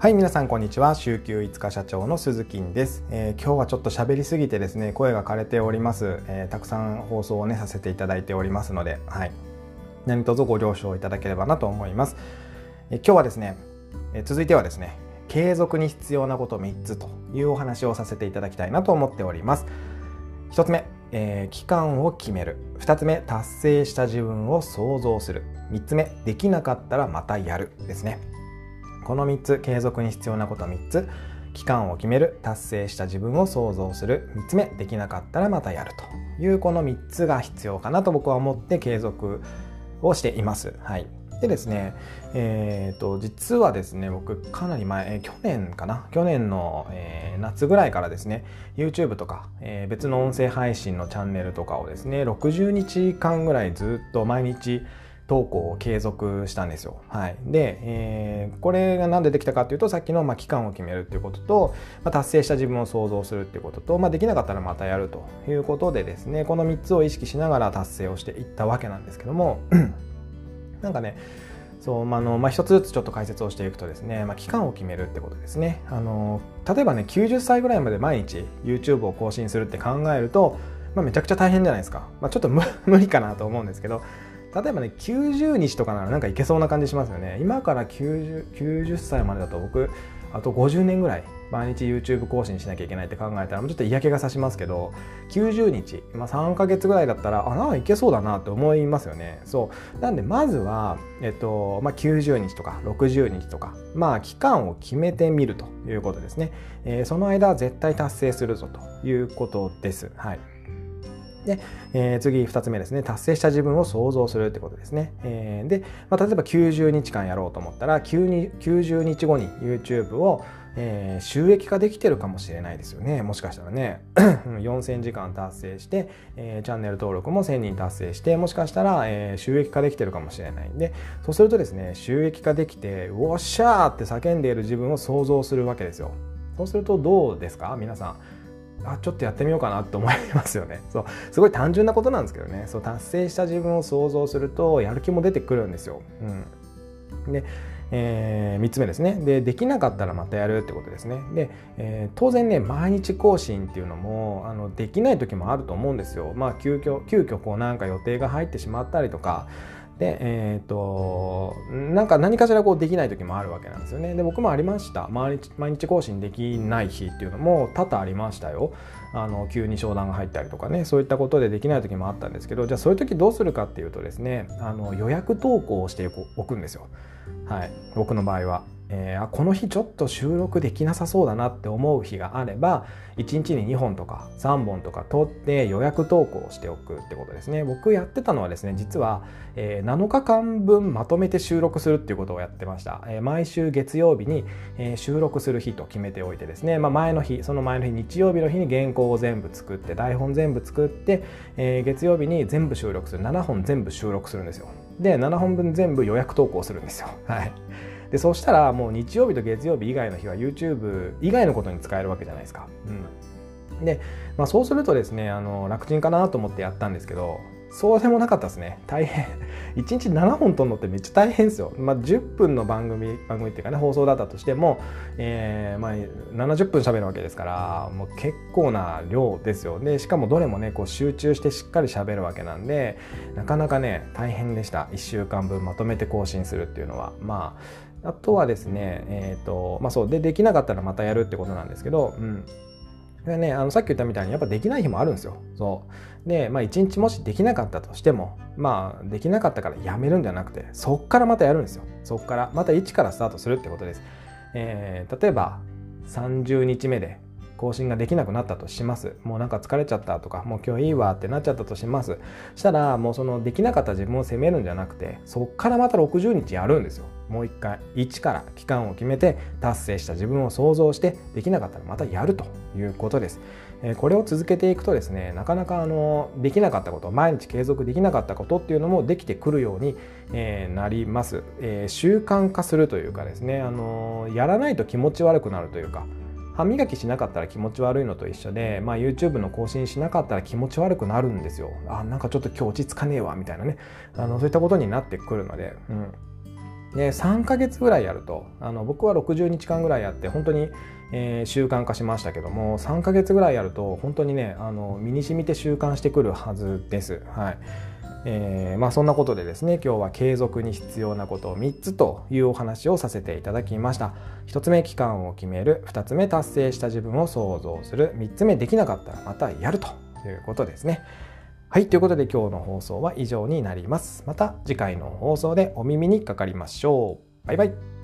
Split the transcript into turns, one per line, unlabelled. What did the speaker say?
はい皆さんこんにちは。週休5日社長の鈴木です、えー、今日はちょっと喋りすぎてですね声が枯れております、えー、たくさん放送をねさせていただいておりますのではい。何卒ご了承いただければなと思います、えー、今日はですね、え続いてはですね継続に必要なこと3つというお話をさせていただきたいなと思っております。1つ目、え期間を決める。2つ目達成した自分を想像する。3つ目できなかったらまたやるですね。この3つ継続に必要なこと3つ。期間を決める達成した自分を想像する。3つ目できなかったらまたやるというこの3つが必要かなと僕は思って継続をしています。はい、でですね、えーと、実はですね僕かなり前、えー、去年かな？去年の、えー、夏ぐらいからですね YouTube とか、えー、別の音声配信のチャンネルとかをですね60日間ぐらいずっと毎日投稿を継続したんですよ。はい、で、えー、これが何でできたかっていうとさっきのまあ期間を決めるっていうことと、まあ、達成した自分を想像するっていうことと、まあ、できなかったらまたやるということでですねこの3つを意識しながら達成をしていったわけなんですけども なんかねそうまあのまあ、一つずつちょっと解説をしていくとですね、まあ、期間を決めるってことですね。あの例えばね90歳ぐらいまで毎日 YouTube を更新するって考えると、まあ、めちゃくちゃ大変じゃないですか、まあ、ちょっと無理かなと思うんですけど例えばね90日とかならなんかいけそうな感じしますよね。今から 90, 90歳までだと僕あと50年ぐらい毎日 YouTube 更新しなきゃいけないって考えたらもうちょっと嫌気がさしますけど90日、まあ、3ヶ月ぐらいだったらあなんかいけそうだなって思いますよね。そう。なんでまずは、えっとまあ、90日とか60日とかまあ期間を決めてみるということですね、えー、その間は絶対達成するぞということです。はい。で、えー、次2つ目ですね。達成した自分を想像するってことですね、えー、で、まあ、例えば90日間やろうと思ったら急に90日後に YouTube を、えー、収益化できてるかもしれないですよね。もしかしたらね。4000時間達成して、えー、チャンネル登録も1000人達成してもしかしたら、えー、収益化できてるかもしれない。んでそうするとですね収益化できて「おっしゃー!」って叫んでいる自分を想像するわけですよ。そうするとどうですか？皆さん。あちょっとやってみようかなって思いますよね。そう。すごい単純なことなんですけどね。そう達成した自分を想像するとやる気も出てくるんですよ。うん、でえー、3つ目ですね。でできなかったらまたやるってことですね。で、えー、当然ね毎日更新っていうのもあのできない時もあると思うんですよ。まあ急遽急遽こうなんか予定が入ってしまったりとかで、えっ、ー、と、なんか何かしらこうできない時もあるわけなんですよね。で、僕もありました。毎日毎日更新できない日っていうのも多々ありましたよ。あの、急に商談が入ったりとかね、そういったことでできない時もあったんですけど、じゃあそういう時どうするかっていうとですね、あの予約投稿をしておくんですよ。はい。僕の場合は。えー、この日ちょっと収録できなさそうだなって思う日があれば1日に2本とか3本とか撮って予約投稿しておくってことですね。僕やってたのはですね実は、えー、7日間分まとめて収録するっていうことをやってました、えー、毎週月曜日に、え、収録する日と決めておいてですね、まあ、前の日その前の日日曜日の日に原稿を全部作って台本全部作って、え、月曜日に全部収録する。7本全部収録するんですよ。で7本分全部予約投稿するんですよ。はい。でそしたらもう日曜日と月曜日以外の日は YouTube 以外のことに使えるわけじゃないですか。うん、で、まあ、そうするとですねあの楽ちんかなと思ってやったんですけどそうでもなかったですね。大変。1日7本撮るのってめっちゃ大変ですよ、まあ、10分の番組番組っていうかね放送だったとしても、えーまあ、70分喋るわけですからもう結構な量ですよ。でしかもどれもねこう集中してしっかり喋るわけなんでなかなかね大変でした。1週間分まとめて更新するっていうのは。まああとはですね、えっ、ー、と、まあそう、で、できなかったらまたやるってことなんですけど、うん。でね、あのさっき言ったみたいにやっぱできない日もあるんですよ。そう。で、まあ一日もしできなかったとしても、まあできなかったからやめるんじゃなくて、そっからまたやるんですよ。そっから、また一からスタートするってことです。えー、例えば30日目で更新ができなくなったとします。もうなんか疲れちゃったとか、もう今日いいわってなっちゃったとします。したら、もうそのできなかった自分を責めるんじゃなくて、そっからまた60日やるんですよ。もう一回、1から期間を決めて達成した自分を想像して、できなかったらまたやるということです。これを続けていくとですね、なかなかあのできなかったこと、毎日継続できなかったことっていうのもできてくるように、なります、え、習慣化するというかですね、あのやらないと気持ち悪くなるというか、歯磨きしなかったら気持ち悪いのと一緒で、まあ、YouTube の更新しなかったら気持ち悪くなるんですよ。あなんかちょっと今日落ち着かねえわみたいなねあのそういったことになってくるので、うん、で3ヶ月ぐらいやるとあの僕は60日間ぐらいやって本当に、えー、習慣化しましたけども3ヶ月ぐらいやると本当にねあの身に染みて習慣してくるはずです。はい。えー、まあ、そんなことでですね今日は継続に必要なことを3つというお話をさせていただきました。1つ目期間を決める。2つ目達成した自分を想像する。3つ目できなかったらまたやるということですね。はいということで今日の放送は以上になります。また次回の放送でお耳にかかりましょう。バイバイ。